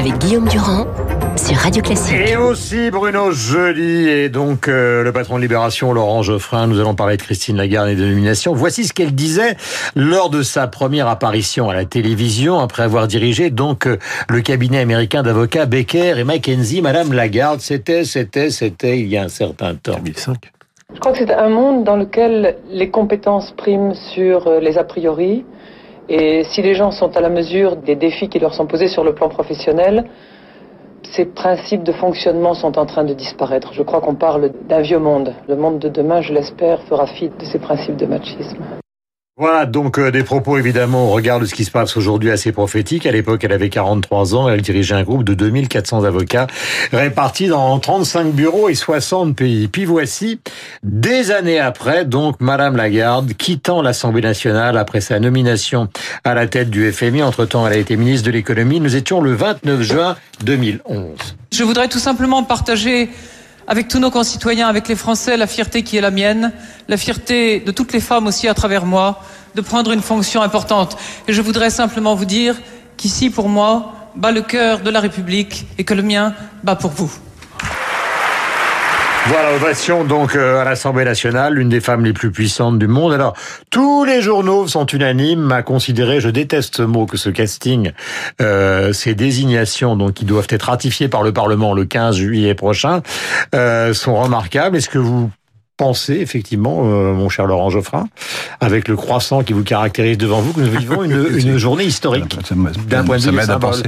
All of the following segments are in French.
avec Guillaume Durand sur Radio Classique. Et aussi Bruno Joly et donc euh, le patron de Libération, Laurent Geoffrin. Nous allons parler de Christine Lagarde et de nomination. Voici ce qu'elle disait lors de sa première apparition à la télévision après avoir dirigé donc euh, le cabinet américain d'avocats Becker et McKenzie. Madame Lagarde, c'était, c'était, c'était il y a un certain temps. 2005. Je crois que c'est un monde dans lequel les compétences priment sur euh, les a priori. Et si les gens sont à la mesure des défis qui leur sont posés sur le plan professionnel, ces principes de fonctionnement sont en train de disparaître. Je crois qu'on parle d'un vieux monde. Le monde de demain, je l'espère, fera fi de ces principes de machisme. Voilà, donc euh, des propos évidemment au regard de ce qui se passe aujourd'hui assez prophétiques. À l'époque, elle avait 43 ans, elle dirigeait un groupe de 2400 avocats répartis dans 35 bureaux et 60 pays. Puis voici, des années après, donc Madame Lagarde quittant l'Assemblée nationale après sa nomination à la tête du FMI. Entre-temps, elle a été ministre de l'économie. Nous étions le 29 juin 2011. Je voudrais tout simplement partager avec tous nos concitoyens, avec les Français, la fierté qui est la mienne, la fierté de toutes les femmes aussi à travers moi, de prendre une fonction importante. Et je voudrais simplement vous dire qu'ici, pour moi, bat le cœur de la République et que le mien bat pour vous. Voilà, ovation donc euh, à l'Assemblée nationale, l'une des femmes les plus puissantes du monde. Alors, tous les journaux sont unanimes à considérer, je déteste ce mot, que ce casting, euh, ces désignations, donc qui doivent être ratifiées par le Parlement le 15 juillet prochain, euh, sont remarquables. Est-ce que vous pensez effectivement, euh, mon cher Laurent Geoffrin, avec le croissant qui vous caractérise devant vous, que nous vivons une, une journée historique d'un point de vue symbole penser.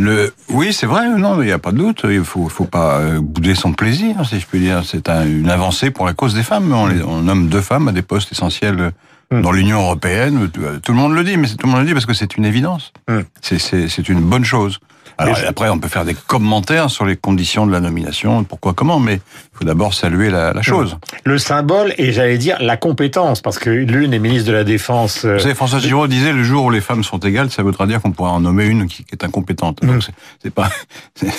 Le, oui, c'est vrai, non, il n'y a pas de doute. Il faut, faut pas euh, bouder son plaisir, si je peux dire. C'est un- une avancée pour la cause des femmes. On, les- on nomme deux femmes à des postes essentiels Mm. dans l'Union européenne. Tout, tout le monde le dit, mais tout le monde le dit parce que c'est une évidence. Mm. C'est- une bonne chose. Alors je- après, on peut faire des commentaires sur les conditions de la nomination, pourquoi, comment, mais faut d'abord saluer la, la chose. Le symbole et j'allais dire la compétence, parce que l'une est ministre de la Défense. euh, Vous savez, François Giraud disait le jour où les femmes sont égales, ça voudra dire qu'on pourra en nommer une qui, est incompétente. Mm. Donc c'est- c'est pas.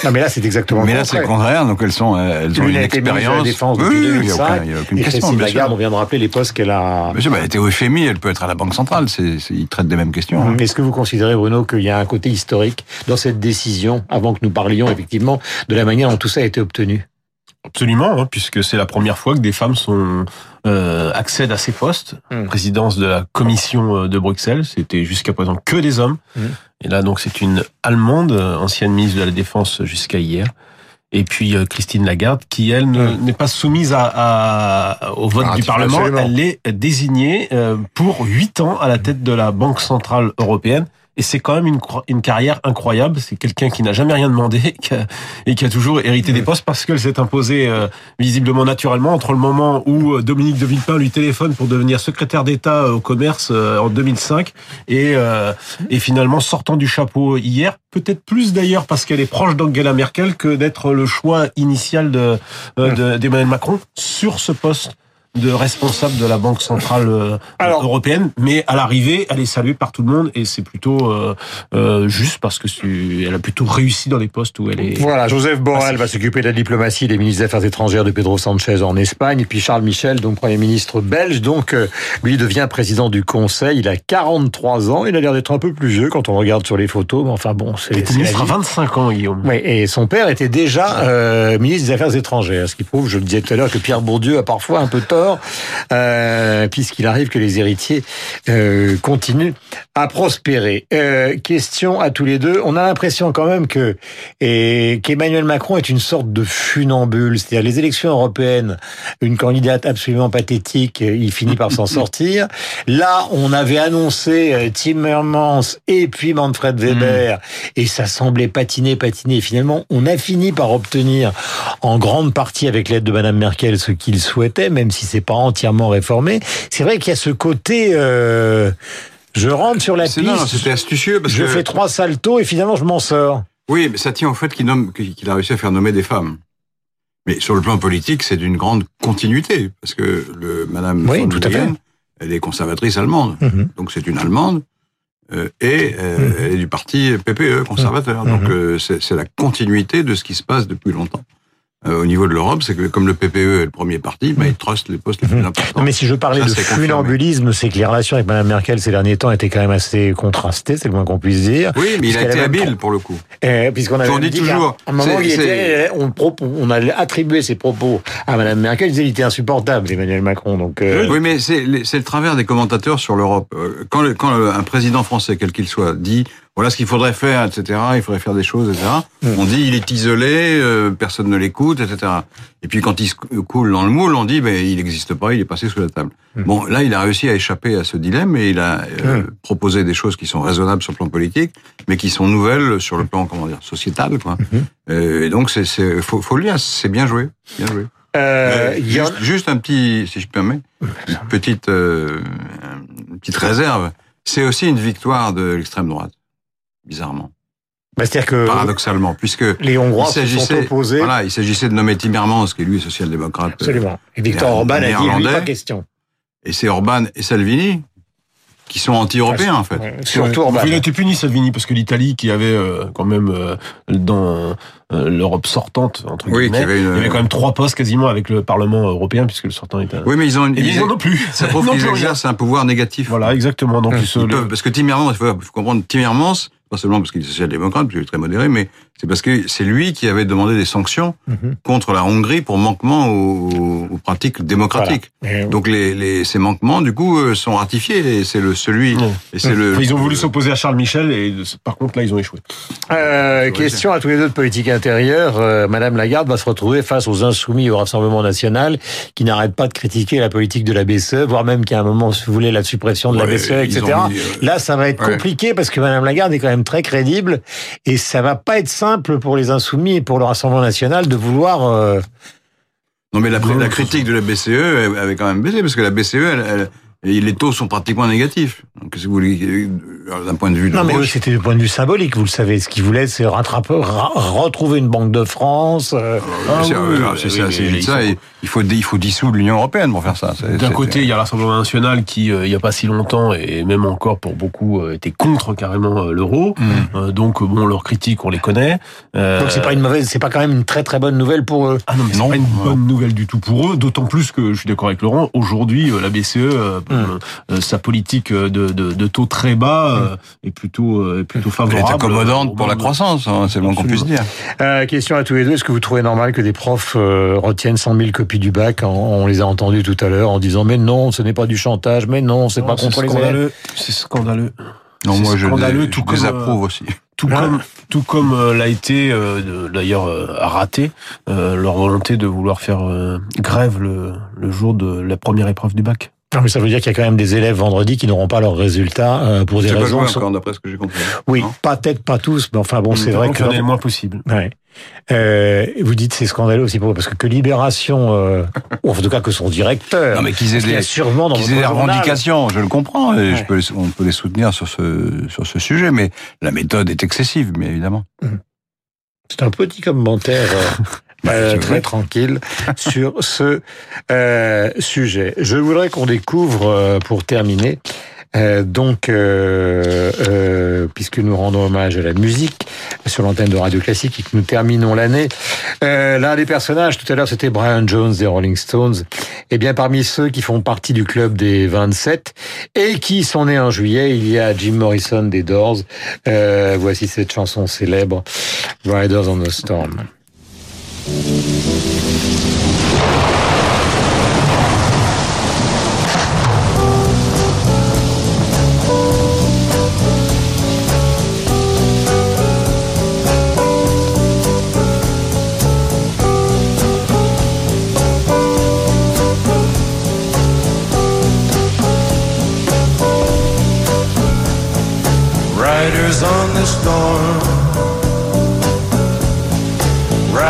Non, mais là, c'est exactement Mais là, c'est le contraire. Donc elles sont, euh, elles ont une a été ministre de la expérience. Défense Oui, depuis oui, il y a 2005. aucun- il y a aucune et question. Bien Lagarde, sûr. on vient de rappeler les postes qu'elle a. Bien sûr, bah, elle était au FMI, elle peut être à la Banque centrale. C'est, c'est- ils traitent des mêmes questions. hein. Est-ce que vous considérez, Bruno, qu'il y a un côté historique dans cette décision, avant que nous parlions effectivement de la manière dont tout ça a été obtenu? Absolument, hein, puisque c'est la première fois que des femmes sont euh, accèdent à ces postes. Mm. Présidence de la Commission euh, de Bruxelles, c'était jusqu'à présent que des hommes. Mm. Et là, donc, c'est une Allemande, euh, ancienne ministre de la Défense jusqu'à hier. Et puis euh, Christine Lagarde, qui elle ne- Mm. n'est pas soumise à, à- au vote Ah, du Parlement, absolument. elle est désignée pour huit ans à la tête de la Banque centrale européenne. Et c'est quand même une, une carrière incroyable. C'est quelqu'un qui n'a jamais rien demandé qui a- et qui a toujours hérité des postes parce qu'elle s'est imposée euh, visiblement naturellement entre le moment où euh, Dominique de Villepin lui téléphone pour devenir secrétaire d'État euh, au commerce euh, en 2005 et, euh, et finalement sortant du chapeau hier. Peut-être plus d'ailleurs parce qu'elle est proche d'Angela Merkel que d'être le choix initial de, de- d'Emmanuel Macron sur ce poste de responsable de la Banque centrale euh, Alors- européenne, mais à l'arrivée, elle est saluée par tout le monde et c'est plutôt euh, euh, juste parce que elle a plutôt réussi dans les postes où elle est. Voilà, Joseph Borrell va s'occuper de la diplomatie des ministres des Affaires étrangères de Pedro Sanchez en Espagne, et puis Charles Michel, donc Premier ministre belge, donc euh, lui devient président du Conseil, il a 43 ans, il a l'air d'être un peu plus vieux quand on regarde sur les photos, mais enfin bon, c'est Elle était ministre à vie. 25 ans, Guillaume. Oui, et son père était déjà ministre des Affaires étrangères, ce qui prouve, je le disais tout à l'heure, que Pierre Bourdieu a parfois un peu tort, euh, puisqu'il arrive que les héritiers euh, continuent à prospérer. Euh, question à tous les deux, on a l'impression quand même que et qu'Emmanuel Macron est une sorte de funambule, c'est-à-dire les élections européennes, une candidate absolument pathétique, il finit par s'en sortir. Là, on avait annoncé Timmermans et puis Manfred Weber, et ça semblait patiner, patiner. Finalement, on a fini par obtenir, en grande partie avec l'aide de Madame Merkel, ce qu'il souhaitait, même si c'est pas entièrement réformé. C'est vrai qu'il y a ce côté, euh, je rentre sur la C'est, non, piste, c'était astucieux parce je que. fais trois saltos et finalement je m'en sors. Oui, mais ça tient au fait qu'il nomme, qu'il a réussi à faire nommer des femmes. Mais sur le plan politique, c'est d'une grande continuité parce que le Madame Oui, von tout à fait. Leyen, elle est conservatrice allemande, Mhm. donc c'est une allemande. euh, et euh, Mhm. elle est du parti PPE conservateur. Donc Mhm. euh, c'est, c'est la continuité de ce qui se passe depuis longtemps euh, au niveau de l'Europe, c'est que comme le PPE est le premier parti, bah, il trust les postes les plus importants. Non, mais si je parlais Ça, de funambulisme, c'est que les relations avec Mme Merkel ces derniers temps étaient quand même assez contrastées, c'est le moins qu'on puisse dire. Oui, mais il a été habile pour le coup. Euh, Puisqu'on avait On dit dit toujours, un moment, il était, on, pro- on a attribué ses propos à Mme Merkel, il était insupportable, Emmanuel Macron. Donc, euh, Oui, mais c'est le travers des commentateurs sur l'Europe. Euh, Quand, le- quand un président français, quel qu'il soit, dit voilà ce qu'il faudrait faire, etc., il faudrait faire des choses, etc., on dit il est isolé, euh, personne ne l'écoute, etc. Et puis quand il se coule dans le moule, on dit ben, il n'existe pas, il est passé sous la table. Bon, là, il a réussi à échapper à ce dilemme et il a euh, proposé des choses qui sont raisonnables sur le plan politique, mais qui sont nouvelles sur le plan, comment dire, sociétal, quoi. Euh, et donc, c'est, c'est, faut, faut le dire, c'est bien joué, bien joué. euh, Euh, juste, juste un petit, si je permets, une petite, euh, une petite réserve. C'est aussi une victoire de l'extrême droite, bizarrement, bah, c'est-à-dire que paradoxalement, puisque les Hongrois se sont s'agissait, opposés. voilà, il s'agissait de nommer Timmermans, qui lui est social-démocrate, Absolument. Et Victor Orban un a dit, lui, Néerlandais. pas question. et c'est Orban et Salvini qui sont anti-européens en fait. Surtout Orban. Il a été puni, Salvini, parce que l'Italie, qui avait euh, quand même euh, dans euh, l'Europe sortante, entre Oui, guillemets, avait une- il y avait quand même trois postes quasiment avec le Parlement européen, puisque le sortant était... un- Oui, mais ils ont, une- Et ils ils- en ont plus. ça prouve qu'ils exercent un pouvoir négatif. Voilà, exactement. Donc, ils se- Ils peuvent, parce que Timmermans, il faut, il faut comprendre, Timmermans, pas seulement parce qu'il est social-démocrate, parce qu'il est très modéré, mais c'est parce que c'est lui qui avait demandé des sanctions Mhm. contre la Hongrie pour manquement aux, aux pratiques démocratiques. Et- Donc les, les, ces manquements, du coup, euh, sont ratifiés et c'est le celui Ouais. et c'est le. Enfin, ils ont voulu s'opposer à Charles Michel et par contre là ils ont échoué. Euh, question à tous les deux de politique intérieure. Euh, Madame Lagarde va se retrouver face aux insoumis au Rassemblement national qui n'arrêtent pas de critiquer la politique de la BCE, voire même qu'à un moment se voulait la suppression de la BCE, etc. mis, euh, Là, ça va être ouais. compliqué parce que Madame Lagarde est quand même très crédible et ça va pas être simple pour les insoumis et pour le Rassemblement national de vouloir. euh, Non, mais la, critique de la BCE avait quand même baissé parce que la BCE, elle, elle- et les taux sont pratiquement négatifs. Donc, si vous voulez, euh, d'un point de vue de Non, mais c'était du point de vue symbolique, vous le savez. Ce qu'ils voulaient, c'est rattraper, ra- retrouver une Banque de France. euh, Ah c'est oui, oui, c'est ça, sont- et il faut il faut dissoudre l'Union européenne pour faire ça. D'un côté, il y a l'Assemblée nationale qui, euh, il y a pas si longtemps, et même encore pour beaucoup, euh, était contre carrément euh, l'euro. Mm. Euh, donc bon, leurs critiques, on les connaît. Euh, Donc c'est pas une mauvaise, c'est pas quand même une très très bonne nouvelle pour eux. Ah non, mais c'est pas une bonne nouvelle du tout pour eux, d'autant plus que je suis d'accord avec Laurent, aujourd'hui euh, la BCE, euh, euh, sa politique de, de, de taux très bas euh, est plutôt euh, est plutôt Elle favorable. est accommodante pour la croissance, hein, c'est le moins qu'on puisse dire. Euh, question à tous les deux, est-ce que vous trouvez normal que des profs euh, retiennent 100 000 copies du bac en- On les a entendus tout à l'heure en disant mais non, ce n'est pas du chantage, mais non, c'est pas contre les élèves. scandaleux. C'est scandaleux. Non, C'est moi je, scandaleux, dé- tout je comme, désapprouve aussi. Tout Hein comme tout comme euh, l'a été euh, d'ailleurs euh, raté euh, leur volonté de vouloir faire euh, grève le, le jour de la première épreuve du bac. Non, mais ça veut dire qu'il y a quand même des élèves vendredi qui n'auront pas leurs résultats euh, pour des pas raisons. encore, d'après ce que j'ai compris. Oui, pas peut-être pas tous, mais enfin bon, c'est vrai que. en ait le moins possible. Ouais. Euh, vous dites c'est scandaleux aussi pour parce que que Libération, euh, ou en tout cas que son directeur, Non, mais qu'ils aient parce qu'il y a des, sûrement dans aient des revendications, je le comprends, et Ouais. je peux les- on peut les soutenir sur ce, sur ce sujet, mais la méthode est excessive, mais évidemment. C'est un petit commentaire euh, euh, très tranquille sur ce euh, sujet. Je voudrais qu'on découvre, euh, pour terminer, euh, donc, euh, euh, puisque nous rendons hommage à la musique sur l'antenne de Radio Classique et que nous terminons l'année, euh, l'un des personnages, tout à l'heure c'était Brian Jones des Rolling Stones, et bien parmi ceux qui font partie du club des 27 et qui sont nés en juillet, il y a Jim Morrison des Doors. Euh, voici cette chanson célèbre, Riders on the Storm. Riders on the storm.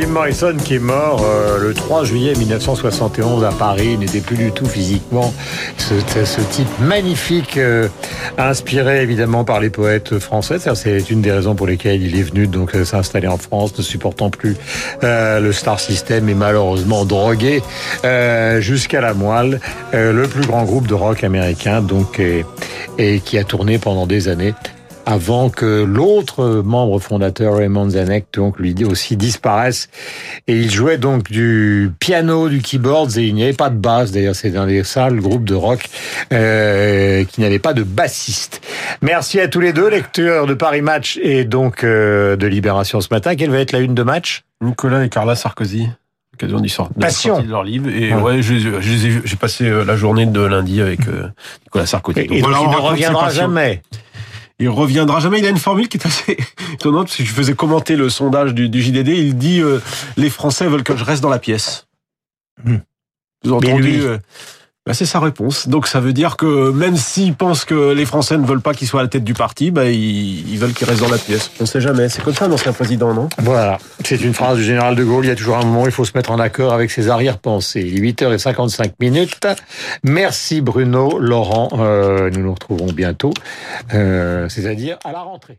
Jim Morrison qui est mort euh, le 3 juillet 1971 à Paris. N'était plus du tout physiquement ce, ce type magnifique, euh, inspiré évidemment par les poètes français. Ça, C'est une des raisons pour lesquelles il est venu donc euh, s'installer en France, ne supportant plus le star system et malheureusement drogué jusqu'à la moelle. Le plus grand groupe de rock américain donc et qui a tourné pendant des années avant que l'autre membre fondateur Raymond Zanuck donc lui aussi disparaisse et il jouait donc du piano du keyboard et il n'y avait pas de basse d'ailleurs c'est dans les salles groupes de rock euh, qui n'avaient pas de bassiste merci à tous les deux lecteurs de Paris Match et donc euh, de Libération ce matin quelle va être la une de match? Nicolas et Carla Sarkozy. L'occasion de la Passion. de leur livre. Et Ouais. ouais, j'ai passé euh, la journée de lundi avec euh, Nicolas Sarkozy. et, Donc et donc voilà, il ne reviendra jamais Il reviendra jamais. Il a une formule qui est assez étonnante parce que je faisais commenter le sondage du, du JDD. Il dit euh, les Français veulent que je reste dans la pièce. Hmm. Vous avez Bah, C'est sa réponse. Donc ça veut dire que même s'ils pensent que les Français ne veulent pas qu'il soit à la tête du parti, bah, ils, veulent qu'il reste dans la pièce. On sait jamais. C'est comme ça un ancien président, non? Voilà, c'est une phrase du général de Gaulle. Il y a toujours un moment où il faut se mettre en accord avec ses arrière-pensées. Il est 8h55 minutes. Merci Bruno, Laurent. Euh, nous nous retrouvons bientôt, euh, c'est-à-dire à la rentrée.